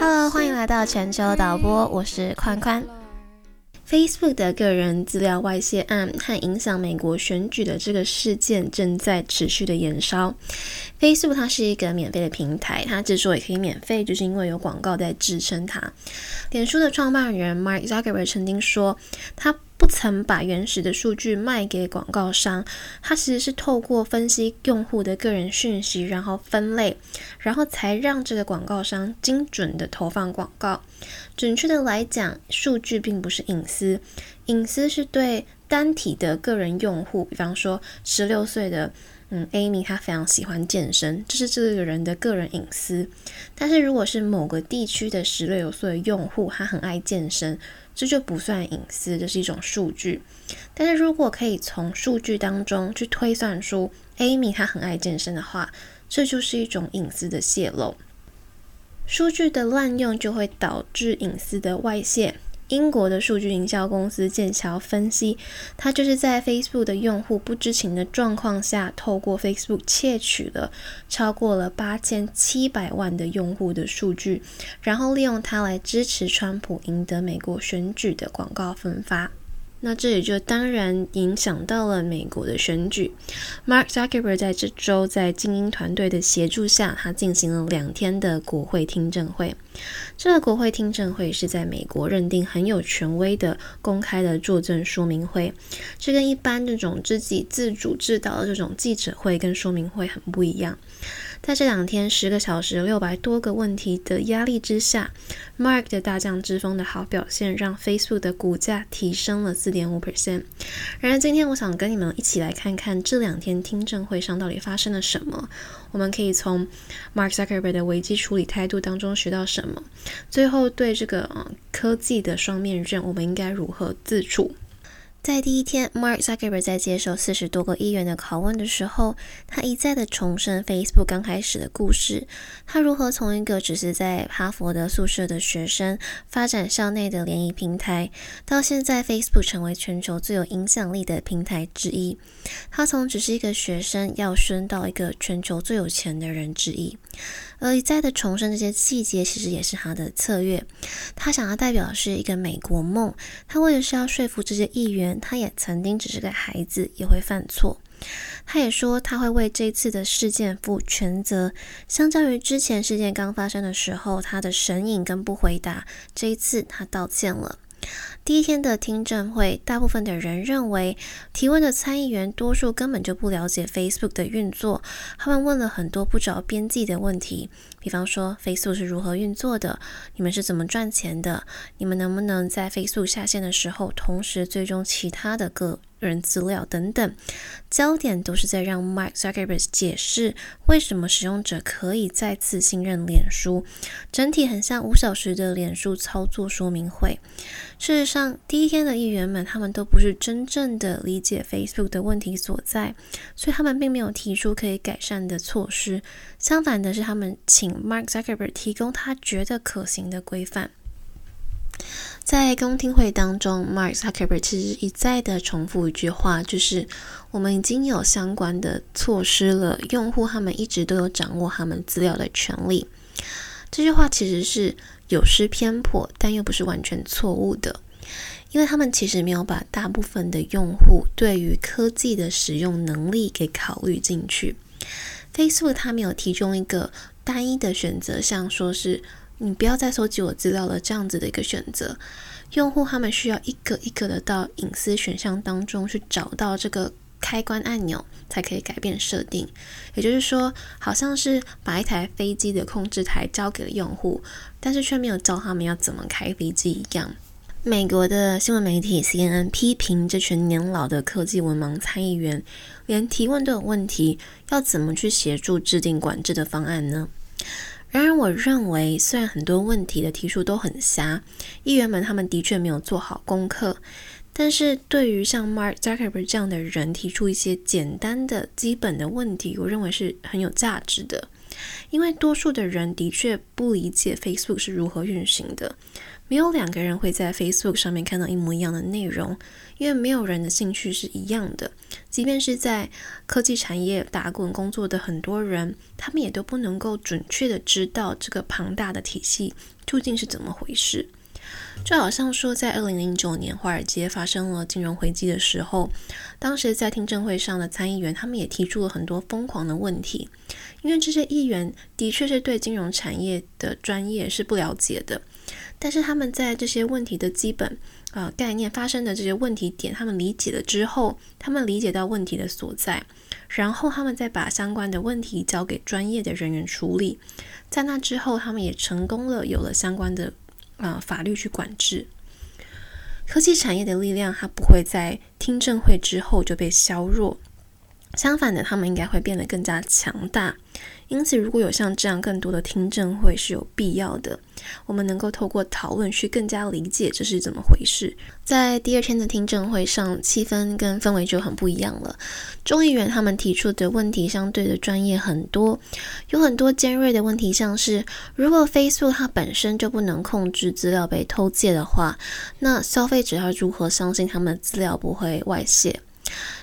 Hello，欢迎来到全球导播，我是宽宽。Facebook 的个人资料外泄案和影响美国选举的这个事件正在持续的延烧。Facebook 它是一个免费的平台，它之所以可以免费，就是因为有广告在支撑它。脸书的创办人 Mark Zuckerberg 曾经说，他不曾把原始的数据卖给广告商，它其实是透过分析用户的个人讯息，然后分类，然后才让这个广告商精准的投放广告。准确的来讲，数据并不是隐私，隐私是对单体的个人用户，比方说十六岁的嗯 Amy，她非常喜欢健身，这是这个人的个人隐私。但是如果是某个地区的十六岁的用户，他很爱健身。这就不算隐私，这是一种数据。但是如果可以从数据当中去推算出 Amy 她很爱健身的话，这就是一种隐私的泄露。数据的滥用就会导致隐私的外泄。英国的数据营销公司剑桥分析，它就是在 Facebook 的用户不知情的状况下，透过 Facebook 窃取了超过了八千七百万的用户的数据，然后利用它来支持川普赢得美国选举的广告分发。那这也就当然影响到了美国的选举。Mark Zuckerberg 在这周在精英团队的协助下，他进行了两天的国会听证会。这个国会听证会是在美国认定很有权威的公开的作证说明会，这跟一般这种自己自主制导的这种记者会跟说明会很不一样。在这两天十个小时、六百多个问题的压力之下，Mark 的大将之风的好表现让 Facebook 的股价提升了四点五 percent。然而，今天我想跟你们一起来看看这两天听证会上到底发生了什么。我们可以从 Mark Zuckerberg 的危机处理态度当中学到什么？最后，对这个呃科技的双面刃，我们应该如何自处？在第一天，Mark Zuckerberg 在接受四十多个议员的拷问的时候，他一再的重申 Facebook 刚开始的故事，他如何从一个只是在哈佛的宿舍的学生，发展校内的联谊平台，到现在 Facebook 成为全球最有影响力的平台之一。他从只是一个学生，要升到一个全球最有钱的人之一。而一再的重申这些细节，其实也是他的策略。他想要代表的是一个美国梦。他为的是要说服这些议员，他也曾经只是个孩子，也会犯错。他也说他会为这次的事件负全责。相较于之前事件刚发生的时候，他的神隐跟不回答，这一次他道歉了。第一天的听证会，大部分的人认为提问的参议员多数根本就不了解 Facebook 的运作。他们问了很多不着边际的问题，比方说 Facebook 是如何运作的？你们是怎么赚钱的？你们能不能在 Facebook 下线的时候同时追踪其他的个人资料等等？焦点都是在让 Mark Zuckerberg 解释为什么使用者可以再次信任脸书。整体很像五小时的脸书操作说明会。事实上，第一天的议员们，他们都不是真正的理解 Facebook 的问题所在，所以他们并没有提出可以改善的措施。相反的是，他们请 Mark Zuckerberg 提供他觉得可行的规范。在公听会当中，Mark Zuckerberg 其实一再的重复一句话，就是我们已经有相关的措施了，用户他们一直都有掌握他们资料的权利。这句话其实是。有失偏颇，但又不是完全错误的，因为他们其实没有把大部分的用户对于科技的使用能力给考虑进去。Facebook 它没有提供一个单一的选择，像说是你不要再收集我资料了这样子的一个选择。用户他们需要一个一个的到隐私选项当中去找到这个。开关按钮才可以改变设定，也就是说，好像是把一台飞机的控制台交给了用户，但是却没有教他们要怎么开飞机一样。美国的新闻媒体 CNN 批评这群年老的科技文盲参议员，连提问都有问题，要怎么去协助制定管制的方案呢？然而，我认为虽然很多问题的提出都很瞎，议员们他们的确没有做好功课。但是对于像 Mark Zuckerberg 这样的人提出一些简单的基本的问题，我认为是很有价值的。因为多数的人的确不理解 Facebook 是如何运行的，没有两个人会在 Facebook 上面看到一模一样的内容，因为没有人的兴趣是一样的。即便是在科技产业打滚工作的很多人，他们也都不能够准确的知道这个庞大的体系究竟是怎么回事。就好像说，在二零零九年华尔街发生了金融危机的时候，当时在听证会上的参议员，他们也提出了很多疯狂的问题，因为这些议员的确是对金融产业的专业是不了解的，但是他们在这些问题的基本呃概念发生的这些问题点，他们理解了之后，他们理解到问题的所在，然后他们再把相关的问题交给专业的人员处理，在那之后，他们也成功了，有了相关的。啊，法律去管制科技产业的力量，它不会在听证会之后就被削弱。相反的，他们应该会变得更加强大。因此，如果有像这样更多的听证会是有必要的，我们能够透过讨论去更加理解这是怎么回事。在第二天的听证会上，气氛跟氛围就很不一样了。众议员他们提出的问题相对的专业很多，有很多尖锐的问题，像是如果 Facebook 它本身就不能控制资料被偷窃的话，那消费者要如何相信他们的资料不会外泄？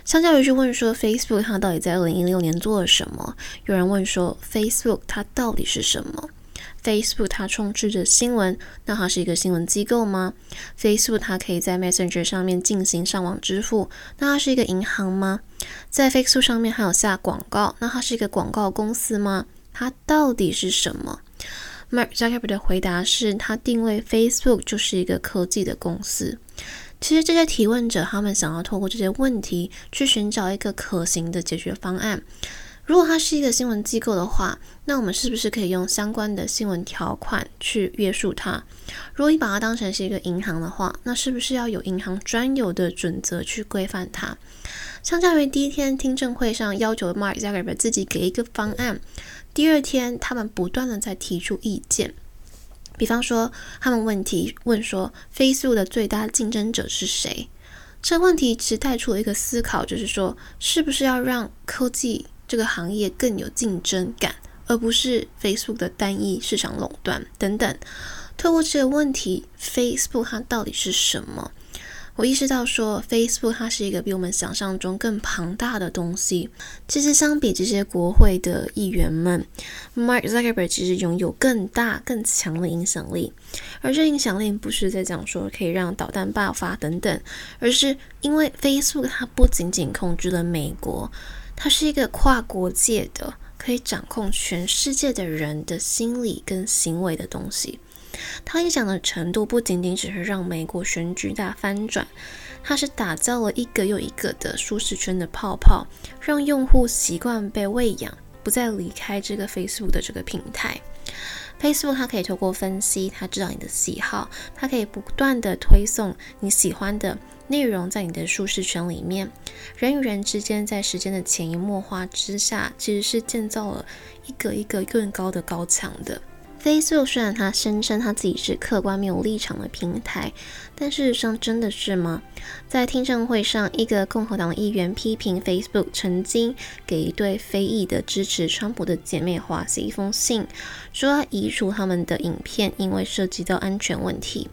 相较于去问说 Facebook 它到底在二零一六年做了什么，有人问说 Facebook 它到底是什么？Facebook 它充斥着新闻，那它是一个新闻机构吗？Facebook 它可以在 Messenger 上面进行上网支付，那它是一个银行吗？在 Facebook 上面还有下广告，那它是一个广告公司吗？它到底是什么？Mark Zuckerberg 的回答是他定位 Facebook 就是一个科技的公司。其实这些提问者，他们想要透过这些问题去寻找一个可行的解决方案。如果它是一个新闻机构的话，那我们是不是可以用相关的新闻条款去约束它？如果你把它当成是一个银行的话，那是不是要有银行专有的准则去规范它？相较于第一天听证会上要求 Mark Zuckerberg 自己给一个方案，第二天他们不断的在提出意见。比方说，他们问题问说，Facebook 的最大竞争者是谁？这个问题其实带出了一个思考，就是说，是不是要让科技这个行业更有竞争感，而不是 Facebook 的单一市场垄断等等。透过这个问题，Facebook 它到底是什么？我意识到说，Facebook 它是一个比我们想象中更庞大的东西。其实相比这些国会的议员们，Mark Zuckerberg 其实拥有更大、更强的影响力。而这影响力不是在讲说可以让导弹爆发等等，而是因为 Facebook 它不仅仅控制了美国，它是一个跨国界的，可以掌控全世界的人的心理跟行为的东西。它影响的程度不仅仅只是让美国选举大翻转，它是打造了一个又一个的舒适圈的泡泡，让用户习惯被喂养，不再离开这个 Facebook 的这个平台。Facebook 它可以透过分析，它知道你的喜好，它可以不断的推送你喜欢的内容在你的舒适圈里面。人与人之间在时间的潜移默化之下，其实是建造了一个一个更高的高墙的。Facebook 虽然他声称他自己是客观没有立场的平台，但事实上真的是吗？在听证会上，一个共和党议员批评 Facebook 曾经给一对非裔的支持川普的姐妹花写一封信，说要移除他们的影片，因为涉及到安全问题。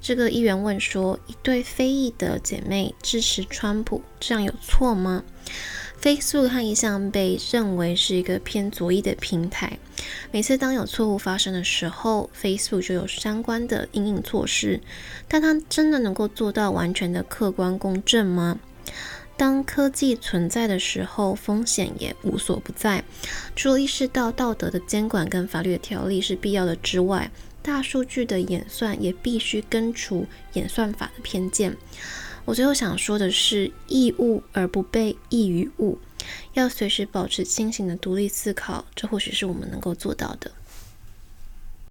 这个议员问说：一对非裔的姐妹支持川普，这样有错吗？Facebook 它一向被认为是一个偏左翼的平台。每次当有错误发生的时候，Facebook 就有相关的应应措施。但它真的能够做到完全的客观公正吗？当科技存在的时候，风险也无所不在。除了意识到道德的监管跟法律的条例是必要的之外，大数据的演算也必须根除演算法的偏见。我最后想说的是，易物而不被易于物，要随时保持清醒的独立思考，这或许是我们能够做到的。